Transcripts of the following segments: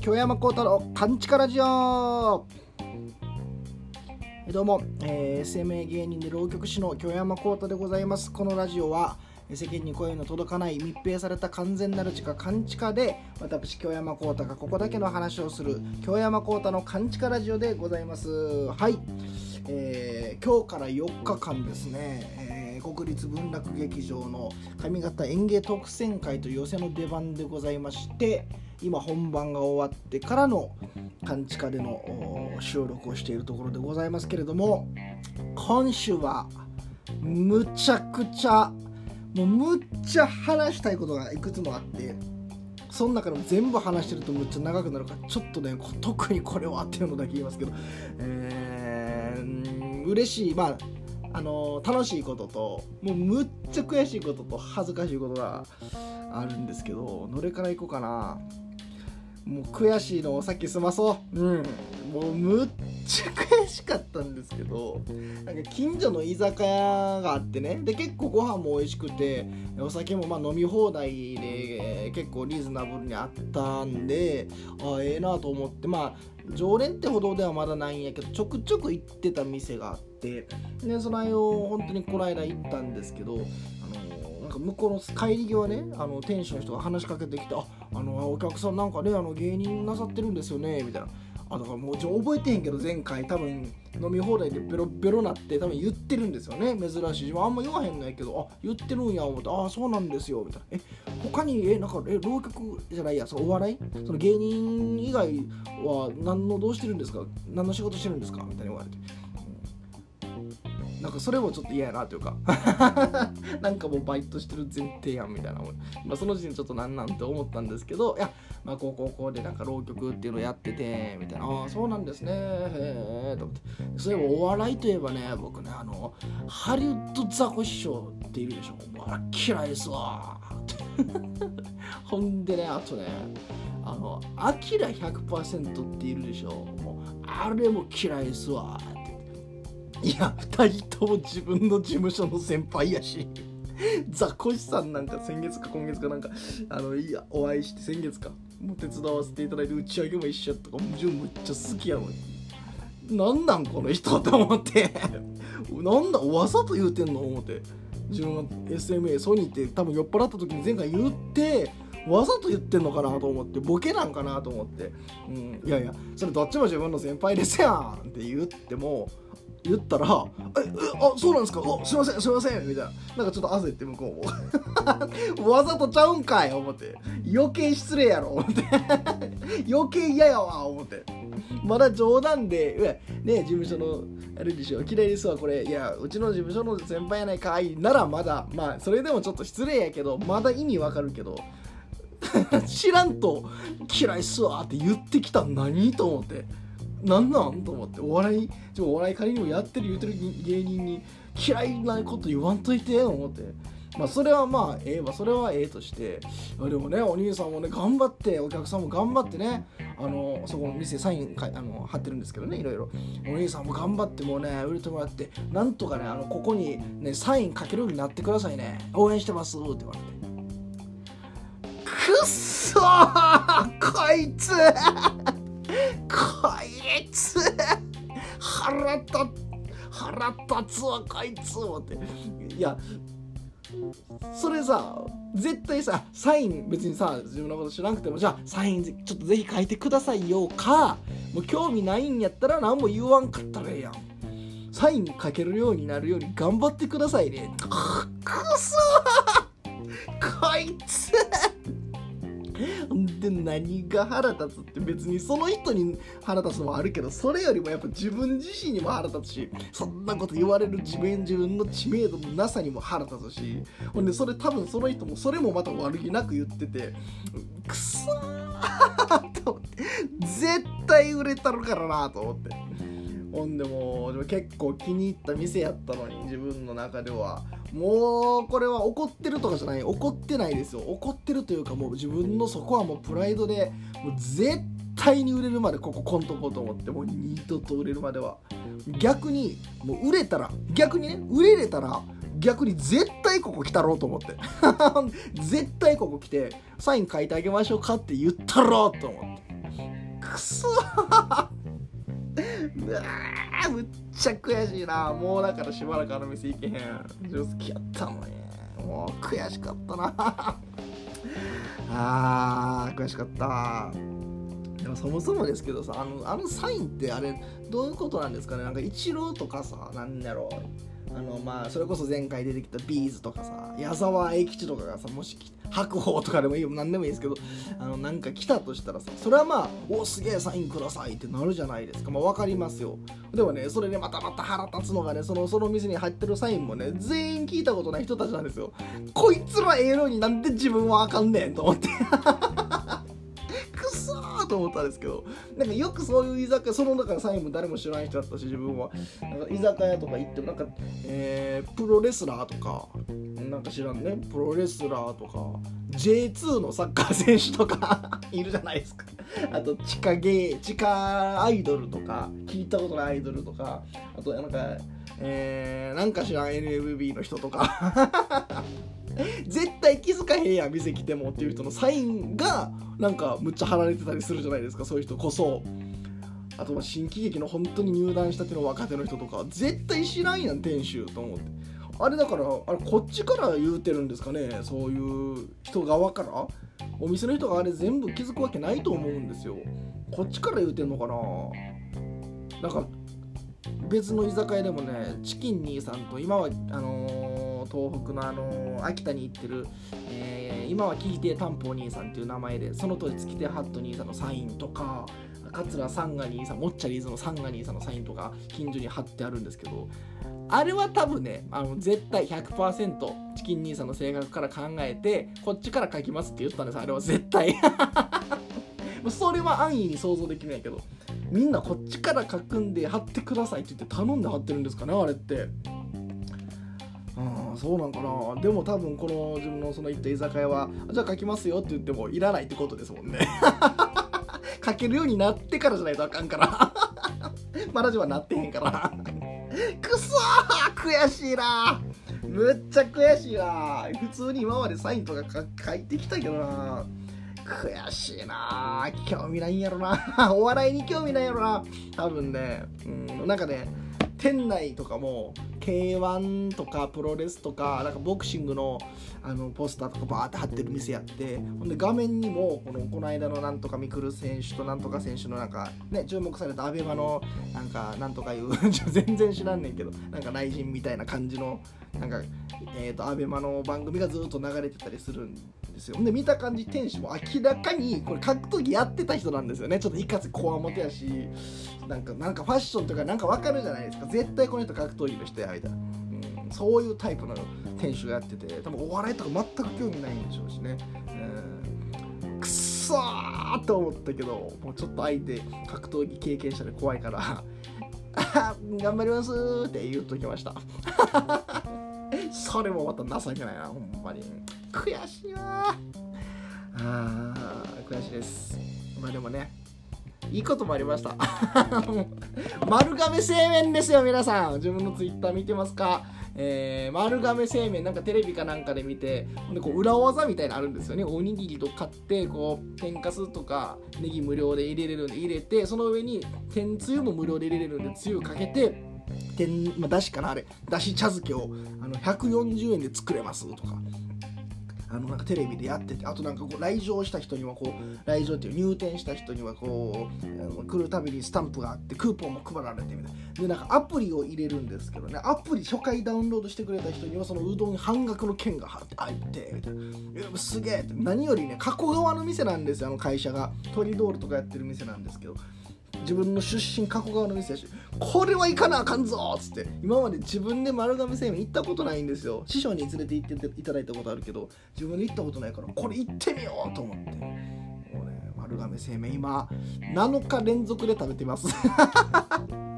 京山幸太郎カンチカラジオ。どうも、えー、SMA 芸人で浪曲師の京山幸太でございます。このラジオは世間に声の届かない密閉された完全なる地下勘地下で私京山幸太がここだけの話をする京山幸太の勘地下ラジオでございます。はい、えー、今日から4日間ですね、えー、国立文楽劇場の上方演芸特選会という寄せの出番でございまして今本番が終わってからの勘地下での収録をしているところでございますけれども今週はむちゃくちゃもうむっちゃ話したいことがいくつもあってその中でも全部話してるとむっちゃ長くなるからちょっとね特にこれはっていうのだけ言いますけどえー、嬉しいまああの楽しいことともうむっちゃ悔しいことと恥ずかしいことがあるんですけどどれからいこうかな。もう悔しいのをさっき済まそう。うん。もうむっちゃ悔しかったんですけどなんか近所の居酒屋があってね。で結構ご飯も美味しくてお酒もまあ飲み放題で結構リーズナブルにあったんであええなと思ってまあ常連ってほどではまだないんやけどちょくちょく行ってた店があってでその間を本当にこの間行ったんですけどなんか向こうの帰り際ねあの店主の人が話しかけてきて「ああのお客さんなんかねあの芸人なさってるんですよね」みたいな。あだからもう覚えてへんけど前回多分飲み放題でベロベロなって多分言ってるんですよね珍しい自分あんま言わへんないけどあ言ってるんや思ってああそうなんですよみたいな。え他にえなんかえ浪曲じゃないやそのお笑い？その芸人以外は何のどうしてるんですか？何の仕事してるんですか？みたいに言われて。なんかそれもちょっと嫌やなというか。なんかもうバイトしてる前提やんみたいな、まあ、その時点ちょっとなんなんて思ったんですけどいやまあこうこうこうでなんか浪曲っていうのをやっててみたいな。ああそうなんですね。へえと思って。そういえばお笑いといえばね僕ねあのハリウッドザコ師匠っているでしょ。あら嫌いですわ ほんでねあとねあのアキラ100%っているでしょ。もうあれも嫌いですわいや2人とも自分の事務所の先輩やし。ザコシさんなんか先月か今月かなんかあのいやお会いして先月か。もう手伝わせていただいて打ち上げも一緒やったからもちろんめっちゃ好きやのに。なんなんこの人と思って。なんだわざと言うてんの？思って。自分が SMA ソニーって多分酔っ払った時に前回言ってわざと言ってんのかなと思って。ボケなんかなと思って、うん、いやいやそれどっちも自分の先輩ですやんって言っても言ったら「ええあそうなんですか？おすいませんすいません」みたいな。なんかちょっと焦って向こうも。わざとちゃうんかい思って。余計失礼やろ。思って。余計嫌やわ思って。まだ冗談でね事務所のあれでしょ。嫌いですわこれ。いやうちの事務所の先輩やないかい。ならまだまあそれでもちょっと失礼やけどまだ意味わかるけど。知らんと嫌いっすわって言ってきた何？と思って。なんなんと思ってお笑いお笑い仮にもやってる言うてる芸人に嫌いなこと言わんといて思って。まあそれはまあええわそれはええとして。でもねお兄さんもね頑張ってお客さんも頑張ってねあのそこの店サインかあの貼ってるんですけどねいろいろ。お兄さんも頑張ってもうね売れてもらってなんとかねあのここにねサインかけるようになってくださいね。応援してますって言われて。くっそーこいつこいつ。腹立腹立つわこいつ思って。いやそれさ絶対さサイン別にさ自分のこと知らなくてもじゃあサインちょっとぜひ書いてくださいよか。もう興味ないんやったら何も言わんかったらええやん。サイン書けるようになるように頑張ってくださいね。くそこいつ。で何が腹立つって別にその人に腹立つのもあるけどそれよりもやっぱ自分自身にも腹立つしそんなこと言われる自分自分の知名度のなさにも腹立つしほんでそれ多分その人もそれもまた悪気なく言っててくそーと思って絶対売れたるからなと思って。ほんでも結構気に入った店やったのに自分の中では。もうこれは怒ってるとかじゃない。怒ってないですよ。怒ってるというかもう自分のそこはもうプライドでもう絶対に売れるまでこここんとこうと思ってもう二度と売れるまでは。逆にもう売れたら逆にね売れれたら逆に絶対ここ来たろうと思って。絶対ここ来てサイン書いてあげましょうかって言ったろうと思って。くそうわむっちゃ悔しいな。もうだからしばらくあの店行けへん。上手好きやったのに。もう悔しかったな。あー悔しかった。でもそもそもですけどさあのあのサインってあれどういうことなんですかね？なんかイチローとかさなんだろ。うあのまあそれこそ前回出てきたビーズとかさ矢沢永吉とかがさもし白鵬とかでもいいよ何でもいいですけどあのなんか来たとしたらさそれはまあおすげえサインくださいってなるじゃないですか。まあ分かりますよ。でもねそれでまたまた腹立つのがねそのその店に入ってるサインもね全員聞いたことない人たちなんですよ。こいつらええのになんで自分はあかんねんと思ってと思ったんですけどなんかよくそういう居酒屋そのだからサインも誰も知らない人だったし自分は。なんか居酒屋とか行ってもなんか、えー、プロレスラーとかなんか知らんね。プロレスラーとか J2 のサッカー選手とかいるじゃないですか。あと地下芸地下アイドルとか聞いたことないアイドルとかあとなんかえー、なんか知らん NMB の人とか。絶対気づかへんやん店来てもっていう人のサインがなんかむっちゃ貼られてたりするじゃないですかそういう人こそ。あとは新喜劇の本当に入団したての若手の人とか絶対知らんやん店主と思って。あれだからあれこっちから言うてるんですかねそういう人側から。お店の人があれ全部気づくわけないと思うんですよ。こっちから言うてんのかな。なんか別の居酒屋でもねチキン兄さんと今はあのー、東北のあの、秋田に行ってる、えー、今は聞いて担保兄さんっていう名前でその当時月手ハット兄さんのサインとか桂サンガ兄さんモッチャリーズのサンガ兄さんのサインとか近所に貼ってあるんですけどあれは多分ねあの絶対100%チキン兄さんの性格から考えてこっちから書きますって言ったんです。あれは絶対。それは安易に想像できないけどみんなこっちから書くんで貼ってくださいって言って頼んで貼ってるんですかねあれって。ああそうなんかな。でも多分この自分のその行った居酒屋はじゃあ書きますよって言ってもいらないってことですもんね。書けるようになってからじゃないとあかんから。まだじはなってへんから。くそ悔しいなむっちゃ悔しいな普通に今までサインとか書いてきたけどな。悔しいな興味ないんやろな。お笑いに興味ないやろな。多分ね。うんなんかね店内とかも K1 とかプロレスとかなんかボクシングのあのポスターとかバーって貼ってる店やってほんで画面にもこのこの間のなんとかみくる選手となんとか選手のなんかね注目されたアベマのなんかなんとかいう 全然知らんねんけどなんか内人みたいな感じのなんかえっ、ー、とアベマの番組がずっと流れてたりするんですよ。で見た感じ店主も明らかにこれ格闘技やってた人なんですよね。ちょっといかつこわもてやし。なんかなんかファッションとかなんかわかるじゃないですか。絶対この人格闘技の人やみたいな、うん、そういうタイプの店主がやってて。多分お笑いとか全く興味ないんでしょうしね、うん、くっそーと思ったけどもうちょっと相手格闘技経験者で怖いから 頑張りますって言っときました。それもまた情けないなほんまに。悔しいわ。あ悔しいです。まあでもねいいこともありました。丸亀製麺ですよ皆さん。自分のツイッター見てますか？えー、丸亀製麺なんかテレビかなんかで見てでこう裏技みたいなのあるんですよね。おにぎりと買ってこう天かすとかネギ無料で入れれるんで入れてその上に天つゆも無料で入れれるんでつゆかけて天、まあ、だしかなあれ。だし茶漬けをあの140円で作れますとか。あのなんかテレビでやっててあとなんかこう来場した人にはこう来場っていう入店した人にはこう来るたびにスタンプがあってクーポンも配られてみたいな。でなんかアプリを入れるんですけどねアプリ初回ダウンロードしてくれた人にはそのうどん半額の券が入ってみたいな。すげえって。何よりね加古川の店なんですよあの会社が。トリドールとかやってる店なんですけど。自分の出身加古川の店やしこれは行かなあかんぞっつって今まで自分で丸亀製麺行ったことないんですよ。師匠に連れて行っていただいたことあるけど自分で行ったことないからこれ行ってみようと思って。もうね丸亀製麺今7日連続で食べてます。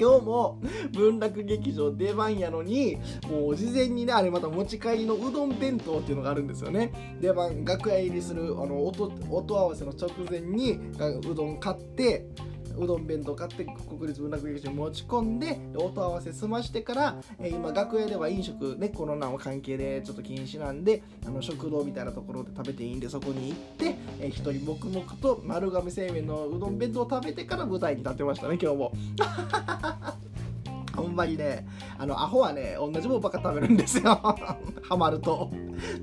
今日も文楽劇場出番やのにもう事前にねあれまた持ち帰りのうどん弁当っていうのがあるんですよね。出番楽屋入りするあの音音合わせの直前にうどん買ってうどん弁当買って国立文楽劇場に持ち込んで音合わせ済ましてから、え、今楽屋では飲食ねコロナの関係でちょっと禁止なんであの食堂みたいなところで食べていいんでそこに行って、えー、一人黙々と丸亀製麺のうどん弁当を食べてから舞台に立ってましたね今日も。ほんまにね、あの、アホはね、同じもんばっか食べるんですよ。ハマると。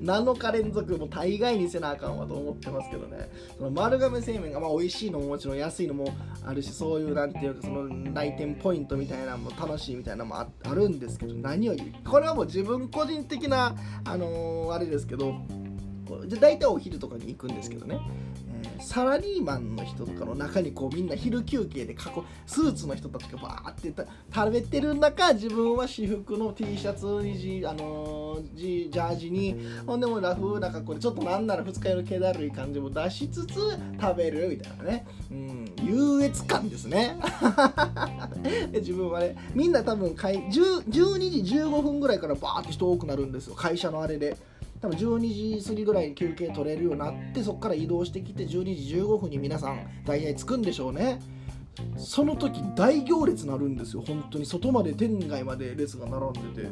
7日連続も大概にせなあかんわと思ってますけどね。その丸亀製麺がまあ美味しいのももちろん安いのもあるし、そういうなんていうか、その来店ポイントみたいなのも楽しいみたいなのもあるんですけど、何より、これはもう自分個人的な、あのー、あれですけど、大体お昼とかに行くんですけどね。サラリーマンの人とかの中にこうみんな昼休憩で囲スーツの人たちがバーって食べてる中自分は私服の T シャツにジ,、あのー、ジジャージにほんでもラフな格好でちょっとなんなら二日酔いの気だるい感じも出しつつ食べるみたいなね、うん、優越感ですね。自分はねみんな多分12時15分ぐらいからバーって人多くなるんですよ。会社のあれで。多分12時過ぎぐらいに休憩取れるようになってそこから移動してきて12時15分に皆さん大体着くんでしょうね。その時大行列なるんですよ。本当に。外まで店外まで列が並んでて。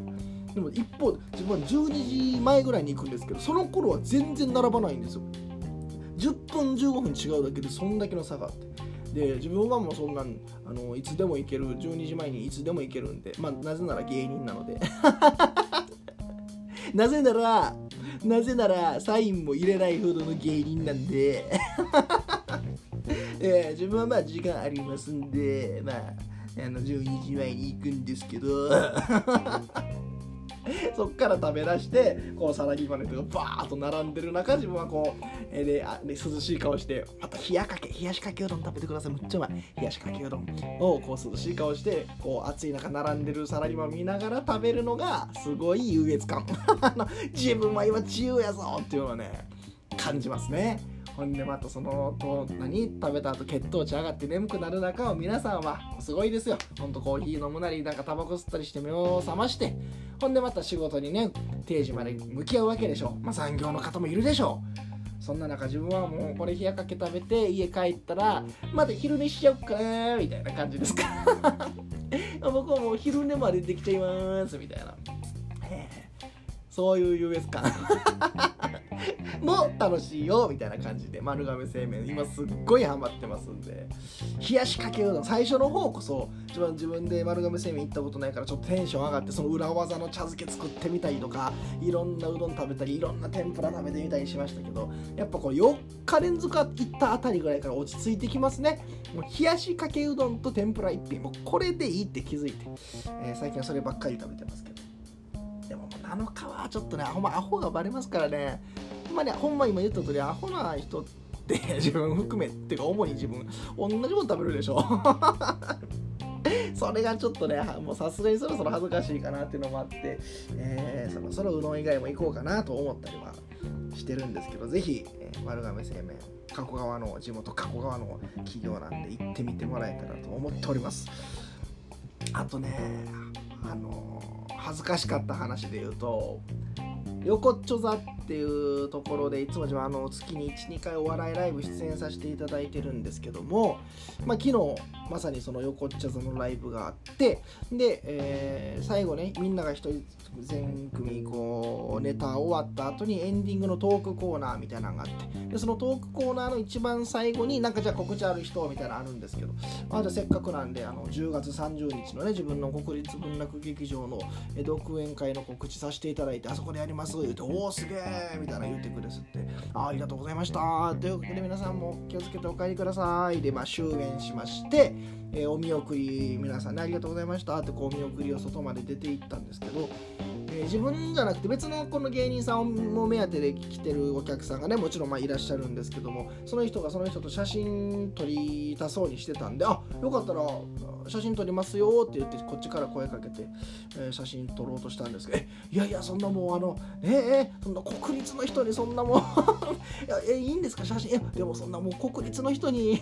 でも一方自分は12時前ぐらいに行くんですけどその頃は全然並ばないんですよ。10分15分違うだけでそんだけの差があって。で自分はもうそんなんあのいつでも行ける12時前にいつでも行けるんでまあなぜなら芸人なので。なぜならなぜならサインも入れないほどの芸人なんで。えー、自分はまあ時間ありますんでまああの12時前に行くんですけど。そっから食べ出してこうサラリーマンの人がバーッと並んでる中自分はこう、えー、であで涼しい顔してまた冷やかけ冷やしかけうどん食べてください。むっちゃうまい。冷やしかけうどんをこう涼しい顔してこう暑い中並んでるサラリーマン見ながら食べるのがすごい優越感。自分は今自由やぞっていうのはね感じますね。ほんでまたそのと何？食べた後血糖値上がって眠くなる中を皆さんはすごいですよ。ほんとコーヒー飲むなりなんかタバコ吸ったりして目を覚ましてほんでまた仕事にね定時まで向き合うわけでしょまあ産業の方もいるでしょう。そんな中自分はもうこれ冷やかけ食べて家帰ったらまた昼寝しちゃおうかなみたいな感じですか。僕はもう昼寝までできちゃいますみたいな。そういう優越感。も楽しいよみたいな感じで丸亀製麺。今すっごいハマってますんで。冷やしかけうどん。最初の方こそ一番自分で丸亀製麺行ったことないからちょっとテンション上がってその裏技の茶漬け作ってみたりとかいろんなうどん食べたりいろんな天ぷら食べてみたりしましたけどやっぱこう4日連続行ったあたりぐらいから落ち着いてきますね。もう冷やしかけうどんと天ぷら一品。もうこれでいいって気づいて、えー、最近はそればっかり食べてますけど7日はちょっとねほんまアホがバレますからね。ほんまにほんま今言った通りアホな人って 自分含めっていうか主に自分同じもの食べるでしょ。それがちょっとねもうさすがにそろそろ恥ずかしいかなっていうのもあって、えー、そろそろうどん以外も行こうかなと思ったりはしてるんですけどぜひ、えー、丸亀製麺加古川の地元加古川の企業なんで行ってみてもらえたらと思っておりますあとねあの恥ずかしかった話で言うと横っちょ座っっていうところでいつもあの月に12回お笑いライブ出演させていただいてるんですけども、まあ、昨日まさにその横っちょ座のライブがあってで、えー、最後ねみんなが一人全組こうネタ終わった後にエンディングのトークコーナーみたいなのがあってでそのトークコーナーの一番最後になんかじゃあ告知ある人みたいなのあるんですけど、まあ、じゃあせっかくなんであの10月30日のね自分の国立文楽劇場の独演会の告知させていただいてあそこでやります言うて「おおすげえ!」みたいな言ってくれすって「あありがとうございました」というわけで皆さんも気をつけてお帰りください。でまあ終演しましてえー、お見送り皆さんねありがとうございました。ってこうお見送りを外まで出て行ったんですけど、えー、自分じゃなくて別のこの芸人さんも目当てで来てるお客さんがねもちろんまあいらっしゃるんですけどもその人がその人と写真撮りたそうにしてたんであよかったら写真撮りますよって言ってこっちから声かけて、えー、写真撮ろうとしたんですけどいやいやそんなもうあのえー、そんな国立の人にそんなもう いやえいいんですか？写真。えでもそんなもう国立の人に い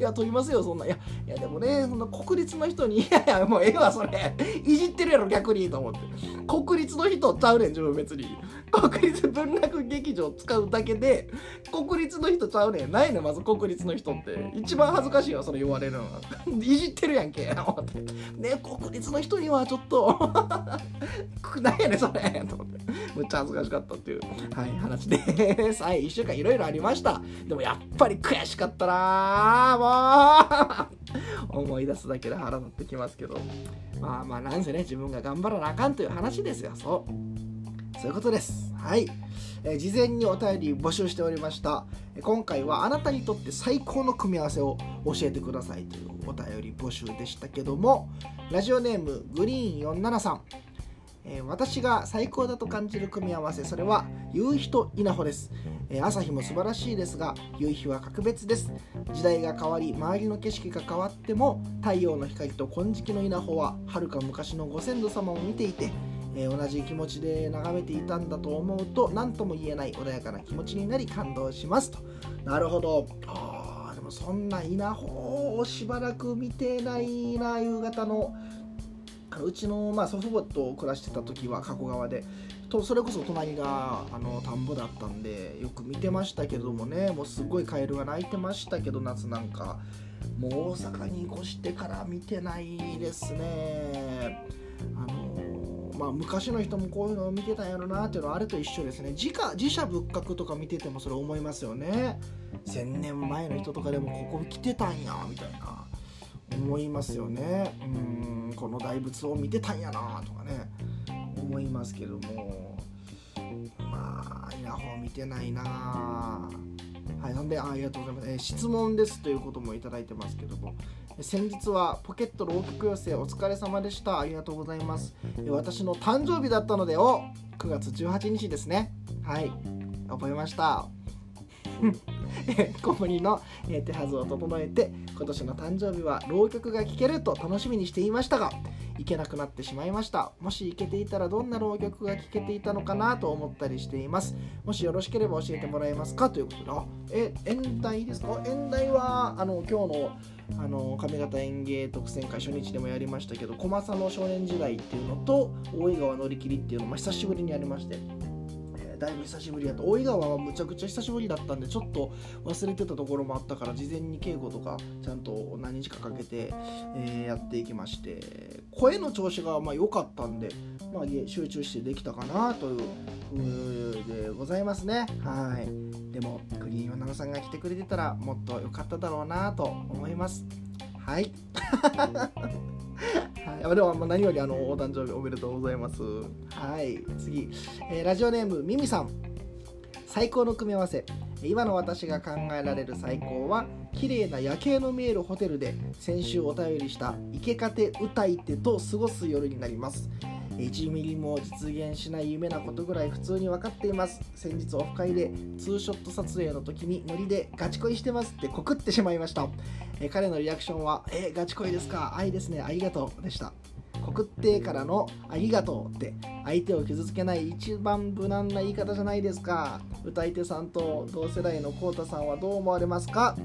や撮りますよそんな。いやいやでもねそんな国立の人に いやいやもうええわそれ。いじってるやろ逆にと思って。国立の人ちゃうねん自分別に。国立文楽劇場使うだけで国立の人ちゃうねん。ないねまず国立の人って。一番恥ずかしいよそれ言われるのは。いじっててるやんけ。ね国立の人にはちょっと 何やねそれ。と思って。むっちゃ恥ずかしかったっていう、はい、話です。はい1週間いろいろありました。でもやっぱり悔しかったな。もう。思い出すだけで腹立ってきますけど。まあまあなんせね自分が頑張らなあかんという話ですよ。そう。そういうことです。はい。えー、事前にお便り募集しておりました。今回はあなたにとって最高の組み合わせを教えてくださいというお便り募集でしたけどもラジオネームグリーン47さんえ私が最高だと感じる組み合わせそれは夕日と稲穂です、え朝日も素晴らしいですが夕日は格別です。時代が変わり周りの景色が変わっても太陽の光と金色の稲穂ははるか昔のご先祖様を見ていてえー、同じ気持ちで眺めていたんだと思うと何とも言えない穏やかな気持ちになり感動しますと。なるほど。あでもそんな稲穂をしばらく見てないな夕方の。うちの、まあ、祖父母と暮らしてた時は加古川で。とそれこそ隣があの田んぼだったんでよく見てましたけどもね。もうすごいカエルが鳴いてましたけど夏なんか。もう大阪に越してから見てないですね。あのまあ、昔の人もこういうのを見てたんやろなっていうのはあれと一緒ですね。自家自社仏閣とか見ててもそれ思いますよね。1000年前の人とかでもここ来てたんやみたいな。思いますよね。うんこの大仏を見てたんやなとかね。思いますけども。まあ稲穂見てないな。はいなんでありがとうございます、えー、質問ですということもいただいてますけども。先日はポケット浪曲寄せお疲れ様でした。ありがとうございます。え私の誕生日だったのでお9月18日ですね。はい覚えました。小麦の手はずを整えて今年の誕生日は浪曲が聴けると楽しみにしていましたが行けなくなってしまいました。もし行けていたらどんな浪曲が聴けていたのかなと思ったりしています。もしよろしければ教えてもらえますか？ということで。え演題ですか？演題はあの今日のあの上方演芸特選会初日でもやりましたけど小政の少年時代っていうのと大井川乗り切りっていうのも、久しぶりにやりまして。だいぶ久しぶりやと大井川はむちゃくちゃ久しぶりだったんでちょっと忘れてたところもあったから事前に稽古とかちゃんと何日かかけて、えー、やっていきまして声の調子がまあ良かったんで、まあ、集中してできたかなというでございますね。はい。でもクリーンナさんが来てくれてたらもっと良かっただろうなと思います。はい。はい、でも何よりあのお誕生日おめでとうございます。はい、次、えー、ラジオネームミミさん。最高の組み合わせ。今の私が考えられる最高は綺麗な夜景の見えるホテルで先週お便りした池かて歌い手と過ごす夜になります1ミリも実現しない夢なことぐらい普通に分かっています。先日オフ会でツーショット撮影の時にノリでガチ恋してますって告ってしまいました。え彼のリアクションはえガチ恋ですか？愛ですね。ありがとうでした。告ってからのありがとうって。相手を傷つけない一番無難な言い方じゃないですか。歌い手さんと同世代のコウタさんはどう思われますか？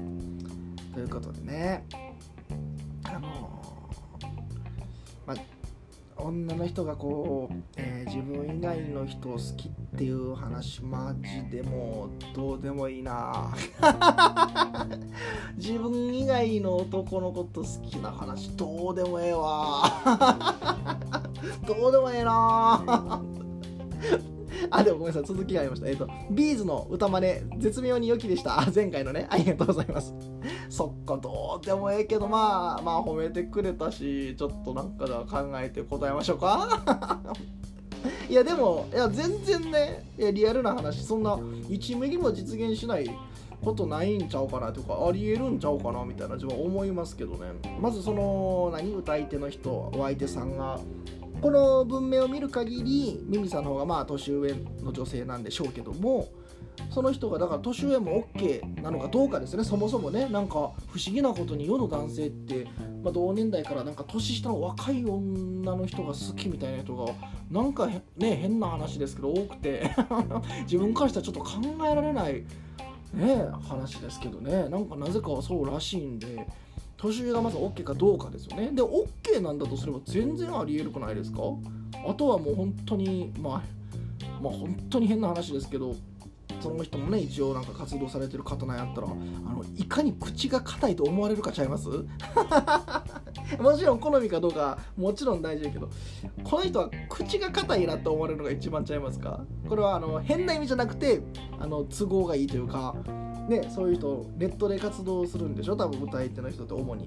ということでね。あの女の人がこう、えー、自分以外の人を好きっていう話マジでもうどうでもいいな。自分以外の男の子と好きな話どうでもええわ。どうでもええな。あ、でもごめんなさい、続きがありました。えっ、ー、と、ビーズの歌真似、絶妙に良きでした。前回のね、ありがとうございます。そっか、どうでもええけど、まあ、まあ、褒めてくれたし、ちょっとなんか考えて答えましょうか。いや、でも、いや、全然ね、いやリアルな話、そんな1ミリも実現しないことないんちゃうかなとかありえるんちゃうかなみたいな自分は思いますけどねまずその何？歌い手の人お相手さんがこの文明を見る限りミミさんの方がまあ年上の女性なんでしょうけどもその人がだから年上も OK なのかどうかですね。そもそもねなんか不思議なことに世の男性って、まあ、同年代からなんか年下の若い女の人が好きみたいな人がなんかね変な話ですけど多くて 自分からしたらちょっと考えられないね話ですけどね。なんかなぜかはそうらしいんで年上がまず OK かどうかですよね。で OK なんだとすれば全然ありえるくないですか？あとはもう本当にまあまあ本当に変な話ですけどその人もね一応なんか活動されてる方なんやったらあのいかに口が硬いと思われるかちゃいます？もちろん好みかどうかもちろん大事やけどこの人は口が硬いなって思われるのが一番ちゃいますか？これはあの変な意味じゃなくてあの都合がいいというかねそういう人ネットで活動するんでしょ？多分歌い手の人って主に。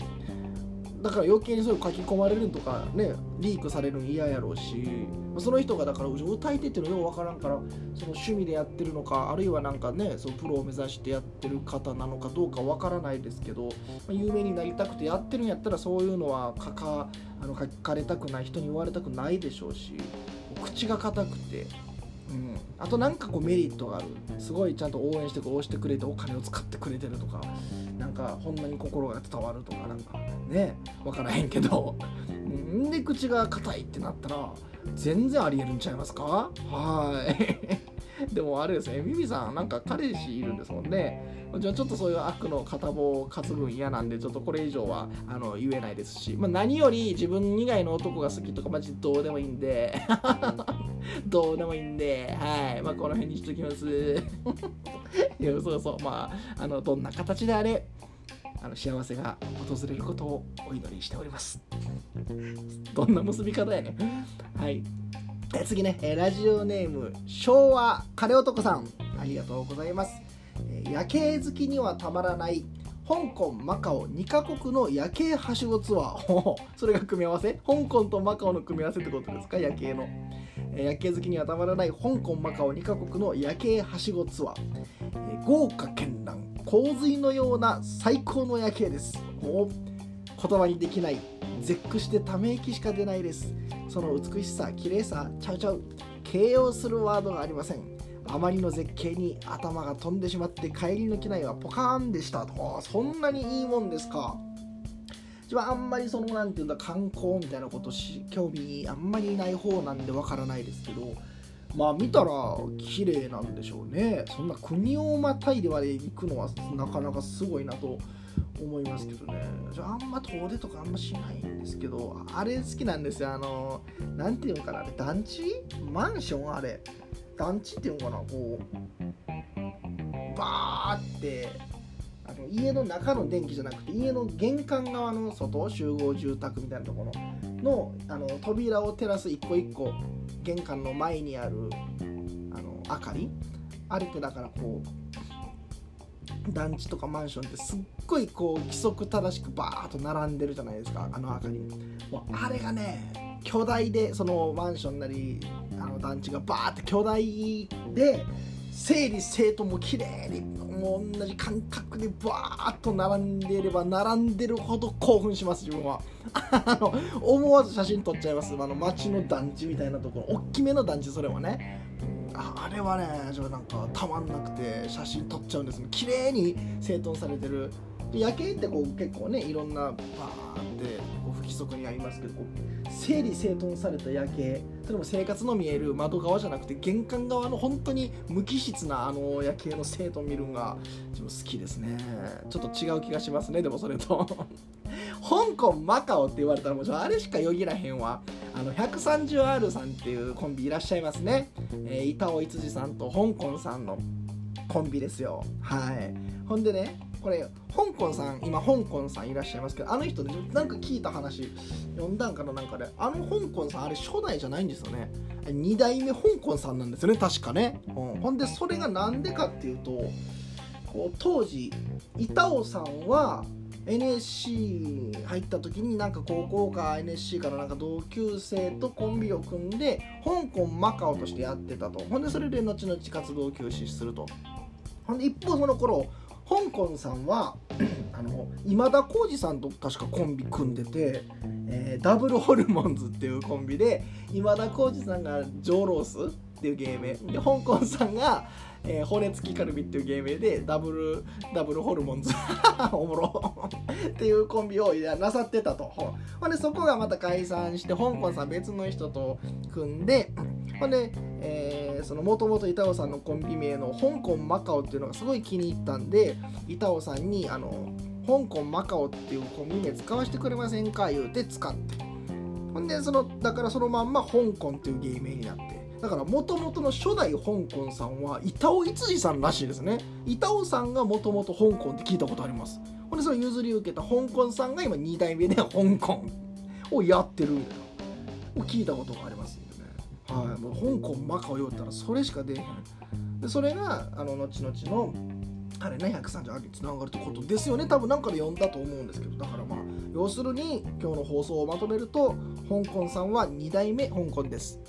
だから余計にそういう書き込まれるとかねリークされるの嫌やろうしその人がだから歌い手っていうのよう分からんからその趣味でやってるのかあるいはなんかねそのプロを目指してやってる方なのかどうか分からないですけど、ま、有名になりたくてやってるんやったらそういうのは書かあの書かれたくない人に言われたくないでしょうし口が硬くて、あとなんかこうメリットがある。すごいちゃんと応援して応してくれてお金を使ってくれてるとかなんかほんまに心が伝わるとかなんかね分からへんけど。ん で口が硬いってなったら全然ありえるんちゃいますか？はい。でもあれですね、ミミさん、なんか彼氏いるんですもんね。じゃあちょっとそういう悪の片棒を担ぐん嫌なんで、ちょっとこれ以上はあの言えないですし、まあ、何より自分以外の男が好きとか、マジどうでもいいんで、どうでもいいんで、はい、まあ、この辺にしときます。いや、そうそう、まあ、あのどんな形であれ、あの幸せが訪れることをお祈りしております。どんな結び方やねはい。え次ね、えラジオネーム昭和カレ男さん。ありがとうございます、え夜景好きにはたまらない香港マカオ2カ国の夜景はしごツアー。それが組み合わせ？香港とマカオの組み合わせってことですか？夜景の、え夜景好きにはたまらない香港マカオ2カ国の夜景はしごツアー、え豪華絢爛洪水のような最高の夜景です。言葉にできない絶句してため息しか出ないです。その美しさ綺麗さちゃうちゃう形容するワードがありません。あまりの絶景に頭が飛んでしまって帰りの機内はポカーンでした。とそんなにいいもんですか。自分はあんまりその何て言うんだ観光みたいなことし興味あんまりない方なんでわからないですけどまあ見たら綺麗なんでしょうね。そんな国をまたいでまで行くのはなかなかすごいなと思いますけどね。じゃああんま遠出とかあんましないんですけどあれ好きなんですよ。あの何ていうのかなあれ団地？マンション？あれ。団地っていうのかな？こうバーってあの家の中の電気じゃなくて家の玄関側の外集合住宅みたいなところのあの扉を照らす一個一個玄関の前にあるあの明かり？あれってだからこう団地とかマンションってすっごいこう規則正しくバーッと並んでるじゃないですかあの明かり。もうあれがね巨大でそのマンションなりあの団地がバーって巨大で整理整頓も綺麗にもう同じ感覚でバーッと並んでいれば並んでるほど興奮します自分は。あの思わず写真撮っちゃいます。あの街の団地みたいなところ。大きめの団地それはねあれはねなんかたまんなくて写真撮っちゃうんです。綺麗に整頓されてる。夜景ってこう結構ねいろんなバーってこう不規則にありますけどこう整理整頓された夜景。それも生活の見える窓側じゃなくて玄関側の本当に無機質なあの夜景の整頓見るんが自分好きですね。ちょっと違う気がしますねでもそれと。香港マカオって言われたらもうあれしかよぎらへんわ。あの 130R さんっていうコンビいらっしゃいますね、えー、板尾いつじさんと香港さんのコンビですよ。はい。ほんでねこれ香港さん今香港さんいらっしゃいますけどあの人でなんか聞いた話読んだんかななんかであの香港さんあれ初代じゃないんですよね。2代目香港さんなんですよね確かね、うん、ほんでそれが何でかっていうとこう当時板尾さんは NSC 入った時になんか高校か NSC からなんか同級生とコンビを組んで香港マカオとしてやってたと。ほんでそれで後々活動休止すると。ほんで一方その頃香港さんは あの今田耕司さんと確かコンビ組んでて、えー、ダブルホルモンズっていうコンビで今田耕司さんがジョーロースっていう芸名。で香港さんが、えー、骨付きカルビっていう芸名でダブルダブルホルモンズ おもろ。っていうコンビをなさってたと。ほんでそこがまた解散して香港さん別の人と組んでほんで、えー、そのもともと板尾さんのコンビ名の香港マカオっていうのがすごい気に入ったんで板尾さんにあの香港マカオっていうコンビ名使わせてくれませんか？言うて使って。ほんでそのだからそのまんま香港っていう芸名になって。だからもともとの初代香港さんは板尾逸司さんらしいですね。板尾さんがもともと香港って聞いたことあります。ほんでそれ譲り受けた香港さんが今2代目で香港をやってるみたいな。を聞いたことがあります。はい。もう香港マカオ言ったらそれしか出えへん。でそれがあの後々のあれね138につながるってことですよね。多分なんかで読んだと思うんですけど。だからまあ要するに今日の放送をまとめると香港さんは2代目香港です。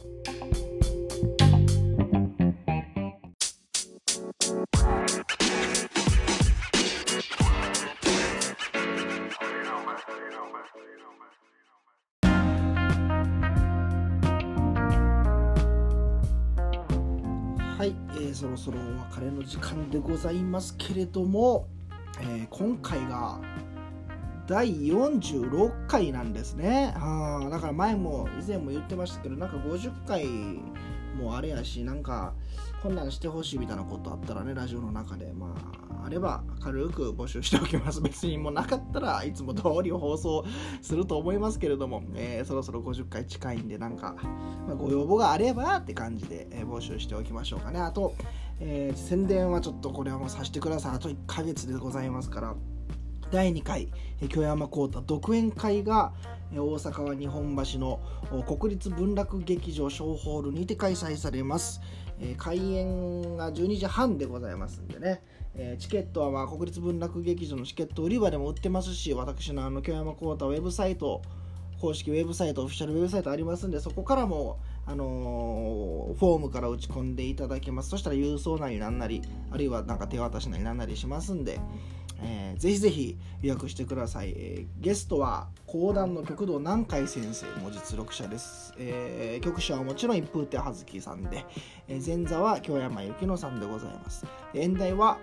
そろお別れの時間でございますけれども、えー、今回が第46回なんですね。あだから前も以前も言ってましたけどなんか50回もあれやしなんかこんなんしてほしいみたいなことあったらねラジオの中でまああれば軽く募集しておきます別にもうなかったらいつも通り放送すると思いますけれども、えー、そろそろ50回近いんでなんか、まあ、ご要望があればって感じで、えー、募集しておきましょうかねあと、えー、宣伝はちょっとこれはもうさせてください。あと1ヶ月でございますから。第2回京山幸太独演会が大阪は日本橋の国立文楽劇場小ホールにて開催されます、えー、開演が12時半でございますんでね、えー、チケットはまあ国立文楽劇場のチケット売り場でも売ってますし私のあの京山幸太ウェブサイト公式ウェブサイトオフィシャルウェブサイトありますんでそこからもあのー、フォームから打ち込んでいただけます。そしたら郵送なりなんなりあるいはなんか手渡しなりなんなりしますんで、えー、ぜひぜひ予約してください、えー、ゲストは講談の極道南海先生も実力者です、えー、局者はもちろん一風亭葉月さんで、え、前座は京山由紀乃さんでございます。演題は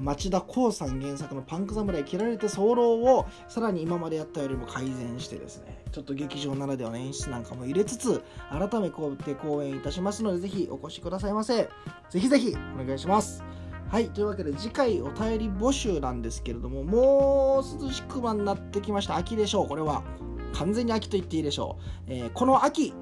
町田光さん原作の「パンク侍切られて候」をさらに今までやったよりも改善してですねちょっと劇場ならではの演出なんかも入れつつ改めて公演いたしますのでぜひお越しくださいませぜひぜひお願いしますはい、というわけで次回お便り募集なんですけれども、もう涼しくはなってきました。秋でしょう、これは。完全に秋と言っていいでしょう。えー、この秋、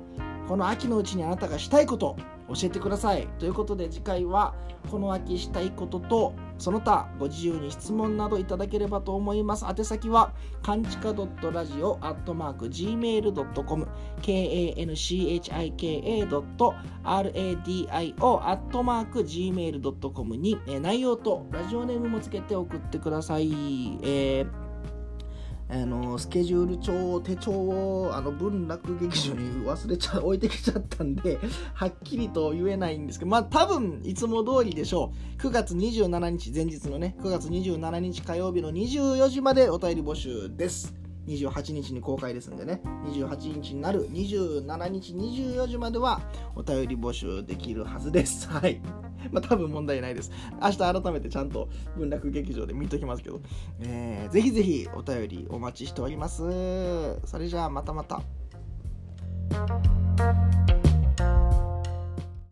この秋のうちにあなたがしたいこと、教えてください。ということで次回は、この秋したいことと、その他ご自由に質問などいただければと思います。宛先は、かんちか .radio.gmail.com kanchika.radio.gmail.com に、内容とラジオネームもつけて送ってください。えーあのスケジュール帳手帳をあの文楽劇場に忘れちゃ置いてきちゃったんで はっきりと言えないんですけどまあ多分いつも通りでしょう。9月27日前日のね9月27日火曜日の24時までお便り募集です。28日に公開ですんでね。28日になる27日24時まではお便り募集できるはずです。はい。まあ多分問題ないです。明日改めてちゃんと文楽劇場で見ときますけど、えー、ぜひぜひお便りお待ちしております。それじゃあまたまた。